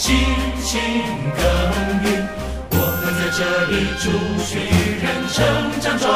辛勤耕耘，我们在这里助学育人，成长壮。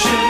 ocean.